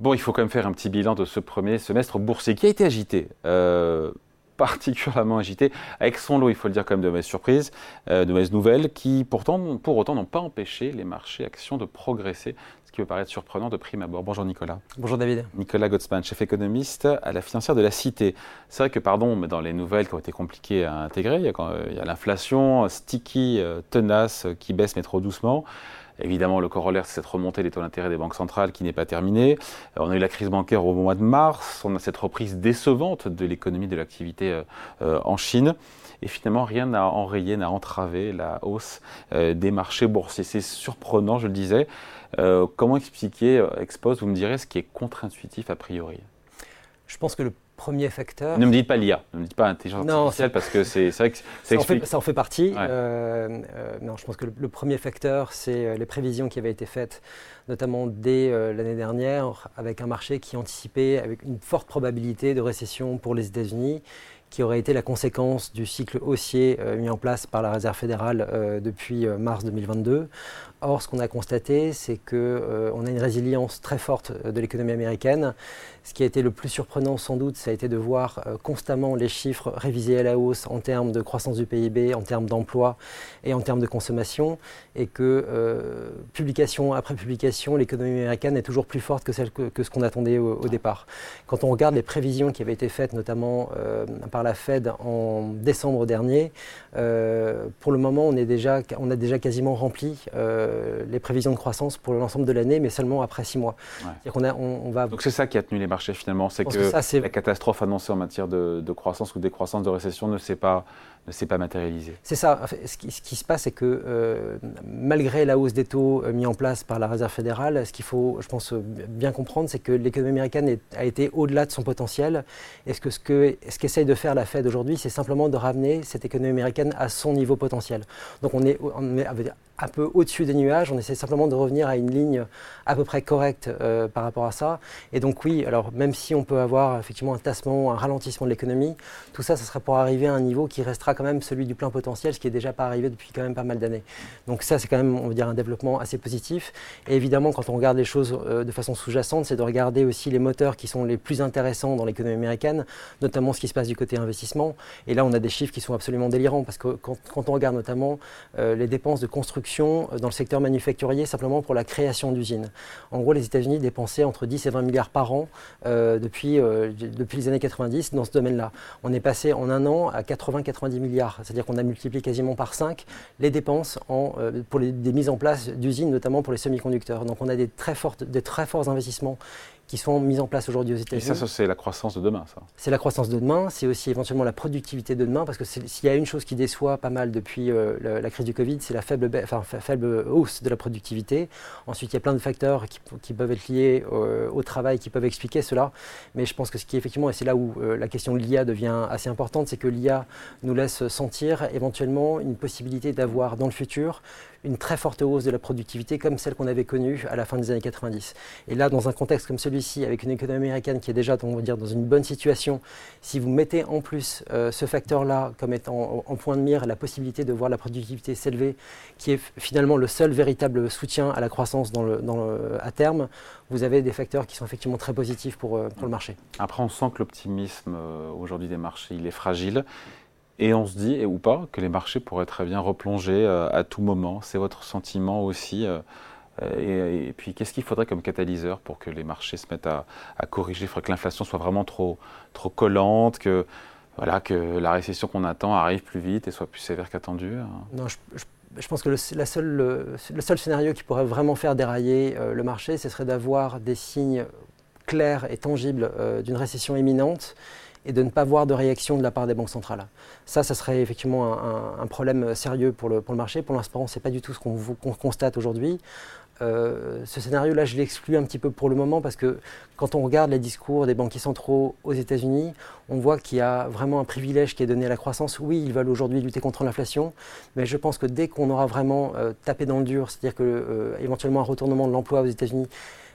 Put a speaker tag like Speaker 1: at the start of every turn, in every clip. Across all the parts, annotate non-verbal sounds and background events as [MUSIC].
Speaker 1: Bon, il faut quand même faire un petit bilan de ce premier semestre boursier qui a été agité. Euh, [LAUGHS] particulièrement agité, avec son lot, il faut le dire, quand même de mauvaises surprises, euh, de mauvaises nouvelles, qui pour autant, n'ont pas empêché les marchés actions de progresser, ce qui peut paraître surprenant de prime abord. Bonjour Nicolas.
Speaker 2: Bonjour David.
Speaker 1: Nicolas Gottsman, chef économiste à la financière de la Cité. C'est vrai que, pardon, mais dans les nouvelles qui ont été compliquées à intégrer, il y a, l'inflation sticky, euh, tenace, qui baisse mais trop doucement. Évidemment, le corollaire, c'est cette remontée des taux d'intérêt des banques centrales qui n'est pas terminée. Euh, on a eu la crise bancaire au mois de mars. On a cette reprise décevante de l'économie de l'activité euh, euh, en Chine. Et finalement, rien n'a enrayé, n'a entravé la hausse des marchés boursiers. C'est surprenant, je le disais. Comment expliquer, expose, vous me direz, ce qui est contre-intuitif a priori?
Speaker 2: Je pense que le premier facteur.
Speaker 1: Ne me dites pas l'IA, ne me dites pas intelligence artificielle parce que c'est vrai que
Speaker 2: ça, en fait, ça en fait partie. Euh, euh, non, je pense que le, premier facteur, c'est euh, les prévisions qui avaient été faites, notamment dès l'année dernière, avec un marché qui anticipait avec une forte probabilité de récession pour les États-Unis qui aurait été la conséquence du cycle haussier mis en place par la Réserve fédérale depuis mars 2022. Or, ce qu'on a constaté, c'est qu'on euh, a une résilience très forte euh, de l'économie américaine. Ce qui a été le plus surprenant, sans doute, ça a été de voir euh, constamment les chiffres révisés à la hausse en termes de croissance du PIB, en termes d'emploi et en termes de consommation, et que publication après publication, l'économie américaine est toujours plus forte que, ce qu'on attendait au, départ. Quand on regarde les prévisions qui avaient été faites, notamment par la Fed en décembre dernier, pour le moment, on, est déjà, on a déjà quasiment rempli. Euh, les prévisions de croissance pour l'ensemble de l'année, mais seulement après six mois.
Speaker 1: on, va... Donc c'est ça qui a tenu les marchés finalement, c'est que, la catastrophe annoncée en matière de, de croissance ou décroissance de récession ne s'est pas ne s'est pas matérialisé.
Speaker 2: C'est ça. ce, qui, se passe, c'est que euh, malgré la hausse des taux euh, mis en place par la Réserve fédérale, ce qu'il faut, je pense, bien comprendre, c'est que l'économie américaine a été au-delà de son potentiel. Et ce que ce qu'essaye de faire la Fed aujourd'hui, c'est simplement de ramener cette économie américaine à son niveau potentiel. Donc on est, on est un peu au-dessus des nuages. On essaie simplement de revenir à une ligne à peu près correcte euh, par rapport à ça. Et donc oui, alors même si on peut avoir effectivement un tassement, un ralentissement de l'économie, tout ça, ce sera pour arriver à un niveau qui restera quand même celui du plein potentiel, ce qui est déjà pas arrivé depuis quand même pas mal d'années. Donc ça, c'est quand même, on va dire, un développement assez positif. Et évidemment, quand on regarde les choses euh, de façon sous-jacente, c'est de regarder aussi les moteurs qui sont les plus intéressants dans l'économie américaine, notamment ce qui se passe du côté investissement. Et là, on a des chiffres qui sont absolument délirants parce que quand, on regarde notamment euh, les dépenses de construction euh, dans le secteur manufacturier simplement pour la création d'usines. En gros, les États-Unis dépensaient entre 10 et 20 milliards par an depuis, depuis les années 90 dans ce domaine-là. On est passé en un an à 80-90 milliards. C'est-à-dire qu'on a multiplié quasiment par 5 les dépenses en, euh, pour les, des mises en place d'usines, notamment pour les semi-conducteurs. Donc on a des très, des très forts investissements qui sont mises en place aujourd'hui aux États-Unis.
Speaker 1: Et ça, c'est la croissance de demain, ça
Speaker 2: C'est la croissance de demain, c'est aussi éventuellement la productivité de demain, parce que s'il y a une chose qui déçoit pas mal depuis euh, la, crise du Covid, c'est la faible, enfin, faible hausse de la productivité. Ensuite, il y a plein de facteurs qui, peuvent être liés euh, au travail, qui peuvent expliquer cela. Mais je pense que ce qui effectivement, et c'est là où euh, la question de l'IA devient assez importante, c'est que l'IA nous laisse sentir éventuellement une possibilité d'avoir dans le futur une très forte hausse de la productivité comme celle qu'on avait connue à la fin des années 90. Et là, dans un contexte comme celui-ci, avec une économie américaine qui est déjà, on va dire, dans une bonne situation, si vous mettez en plus euh, ce facteur-là comme étant en, point de mire la possibilité de voir la productivité s'élever, qui est finalement le seul véritable soutien à la croissance à terme, vous avez des facteurs qui sont effectivement très positifs pour, euh, pour le marché.
Speaker 1: Après, on sent que l'optimisme euh, aujourd'hui des marchés, il est fragile. Et on se dit, ou pas, que les marchés pourraient très bien replonger euh, à tout moment. C'est votre sentiment aussi. Euh, et, puis, qu'est-ce qu'il faudrait comme catalyseur pour que les marchés se mettent à, corriger? Il faudrait que l'inflation soit vraiment trop, trop collante, que, voilà, que la récession qu'on attend arrive plus vite et soit plus sévère qu'attendu hein?
Speaker 2: Non, je, pense que le, la seule, le, seul scénario qui pourrait vraiment faire dérailler euh, le marché, ce serait d'avoir des signes clairs et tangibles d'une récession imminente et de ne pas voir de réaction de la part des banques centrales. Ça, ça serait effectivement un, problème sérieux pour le, pour le marché. Pour l'instant, ce n'est pas du tout ce qu'on constate aujourd'hui. Euh, ce scénario-là, je l'exclus un petit peu pour le moment parce que quand on regarde les discours des banquiers centraux aux États-Unis, on voit qu'il y a vraiment un privilège qui est donné à la croissance. Oui, ils veulent aujourd'hui lutter contre l'inflation, mais je pense que dès qu'on aura vraiment euh, tapé dans le dur, c'est-à-dire que euh, éventuellement un retournement de l'emploi aux États-Unis,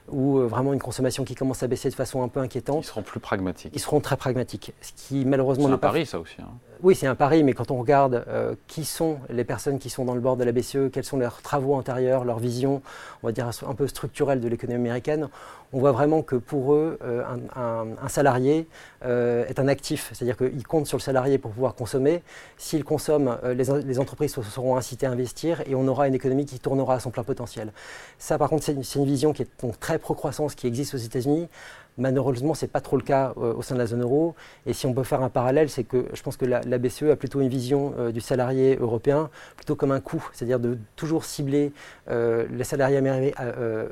Speaker 2: ou euh, vraiment une consommation qui commence à baisser de façon un peu inquiétante.
Speaker 1: Ils seront plus pragmatiques.
Speaker 2: Ils seront très pragmatiques. Ce qui malheureusement.
Speaker 1: C'est un pari, ça aussi. Hein.
Speaker 2: Oui, c'est un pari, mais quand on regarde euh, qui sont les personnes qui sont dans le bord de la BCE, quels sont leurs travaux antérieurs, leur vision, on va dire un peu structurelle de l'économie américaine, on voit vraiment que pour eux, euh, un, salarié euh, est un actif, c'est-à-dire qu'ils comptent sur le salarié pour pouvoir consommer. S'il consomme, les, entreprises seront incitées à investir et on aura une économie qui tournera à son plein potentiel. Ça, par contre, c'est une, une, vision qui est donc très pro-croissance qui existe aux États-Unis. Malheureusement, ce n'est pas trop le cas euh, au sein de la zone euro. Et si on peut faire un parallèle, c'est que je pense que la, BCE a plutôt une vision euh, du salarié européen plutôt comme un coût, c'est-à-dire de toujours cibler euh, les salariés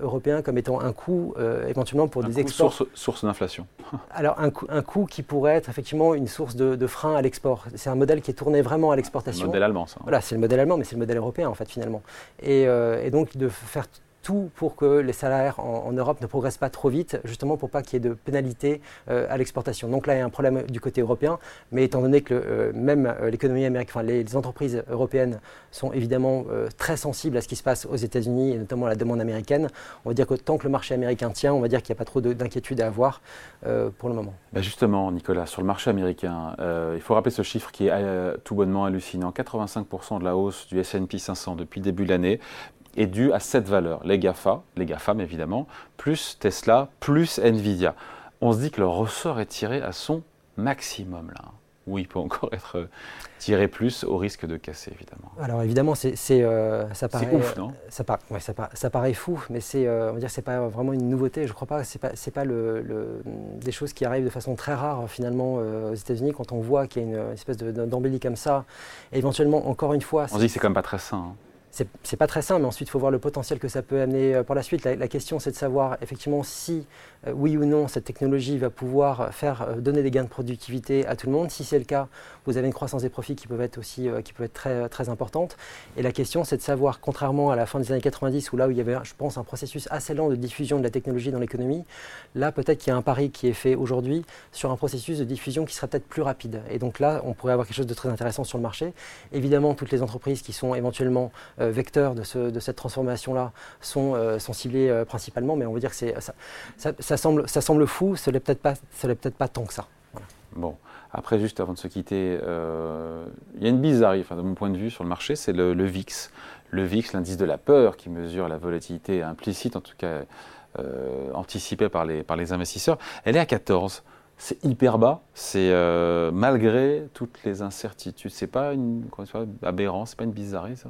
Speaker 2: européens comme étant un coût éventuellement pour des exports.
Speaker 1: Source, source d'inflation. [LAUGHS]
Speaker 2: Alors un, un, coût qui pourrait être effectivement une source de, frein à l'export. C'est un modèle qui est tourné vraiment à l'exportation.
Speaker 1: Le modèle allemand, ça.
Speaker 2: Voilà, c'est le modèle allemand, mais c'est le modèle européen en fait finalement. Et, et donc de faire tout pour que les salaires en, Europe ne progressent pas trop vite, justement pour pas qu'il y ait de pénalités euh, à l'exportation. Donc là, il y a un problème du côté européen, mais étant donné que euh, même euh, l'économie américaine, enfin, les, entreprises européennes sont évidemment très sensibles à ce qui se passe aux États-Unis et notamment à la demande américaine, on va dire que tant que le marché américain tient, on va dire qu'il n'y a pas trop d'inquiétude à avoir pour le moment.
Speaker 1: Bah, justement, Nicolas, sur le marché américain, il faut rappeler ce chiffre qui est tout bonnement hallucinant. 85% de la hausse du S&P 500 depuis début de l'année, est dû à cette valeur, les GAFA, les GAFAM évidemment, plus Tesla, plus Nvidia. On se dit que le ressort est tiré à son maximum là. Oui, il peut encore [LAUGHS] être tiré plus au risque de casser, évidemment.
Speaker 2: Alors évidemment, c'est, euh, ça paraît
Speaker 1: ouf, non
Speaker 2: ça, ça, paraît fou, mais c'est, euh, on va dire, c'est pas vraiment une nouveauté. Je crois pas. C'est pas, c'est pas le, des choses qui arrivent de façon très rare finalement euh, aux États-Unis quand on voit qu'il y a une, espèce d'embellie comme ça. Et éventuellement, encore une fois,
Speaker 1: on se dit que c'est quand même pas très sain. Hein
Speaker 2: c'est pas très simple, mais ensuite il faut voir le potentiel que ça peut amener euh, pour la suite. La, question c'est de savoir effectivement si euh, oui ou non cette technologie va pouvoir faire euh, donner des gains de productivité à tout le monde. Si c'est le cas, vous avez une croissance des profits qui peut être aussi qui peut être très, très importante. Et la question c'est de savoir, contrairement à la fin des années 90 où là où il y avait, je pense, un processus assez lent de diffusion de la technologie dans l'économie, là peut-être qu'il y a un pari qui est fait aujourd'hui sur un processus de diffusion qui sera peut-être plus rapide. Et donc là, on pourrait avoir quelque chose de très intéressant sur le marché. Évidemment, toutes les entreprises qui sont éventuellement vecteurs de, cette transformation-là sont, euh, ciblés euh, principalement, mais on veut dire que ça, semble, ça semble fou, ce n'est peut-être pas, tant que ça.
Speaker 1: Bon, après, juste avant de se quitter, il y a une bizarrerie, de mon point de vue, sur le marché, c'est le, VIX. Le VIX, l'indice de la peur, qui mesure la volatilité implicite, en tout cas anticipée par les, investisseurs, elle est à 14 c'est hyper bas, c'est malgré toutes les incertitudes. C'est pas une fois, aberrant, c'est pas une bizarrerie ça?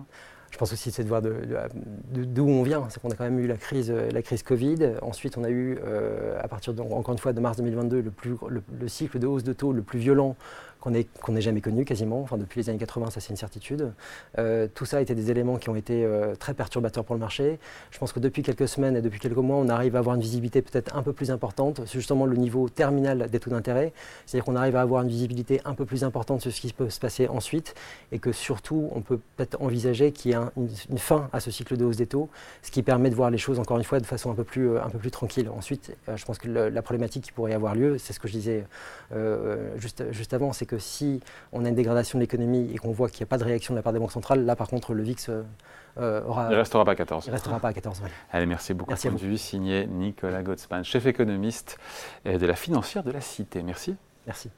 Speaker 2: Je pense aussi c'est de voir d'où on vient. C'est qu'on a quand même eu la crise, la crise Covid. Ensuite, on a eu, euh, à partir de, encore une fois de mars 2022, le, plus, le, cycle de hausse de taux le plus violent qu'on n'ait jamais connu quasiment. Enfin, depuis les années 80, ça c'est une certitude. Euh, tout ça a été des éléments qui ont été euh, très perturbateurs pour le marché. Je pense que depuis quelques semaines et depuis quelques mois, on arrive à avoir une visibilité peut-être un peu plus importante sur justement le niveau terminal des taux d'intérêt. C'est-à-dire qu'on arrive à avoir une visibilité un peu plus importante sur ce qui peut se passer ensuite et que surtout, on peut peut-être envisager qu'il y ait une, fin à ce cycle de hausse des taux, ce qui permet de voir les choses encore une fois de façon un peu plus, euh, tranquille. Ensuite, je pense que la problématique qui pourrait avoir lieu, c'est ce que je disais juste avant, c'est que si on a une dégradation de l'économie et qu'on voit qu'il n'y a pas de réaction de la part des banques centrales, là par contre le VIX euh,
Speaker 1: euh, aura. Il restera pas à 14.
Speaker 2: Il restera pas à 14,
Speaker 1: Allez, merci beaucoup. Merci de vue signé Nicolas Gottsman, chef économiste de la financière de la Cité. Merci.
Speaker 2: Merci.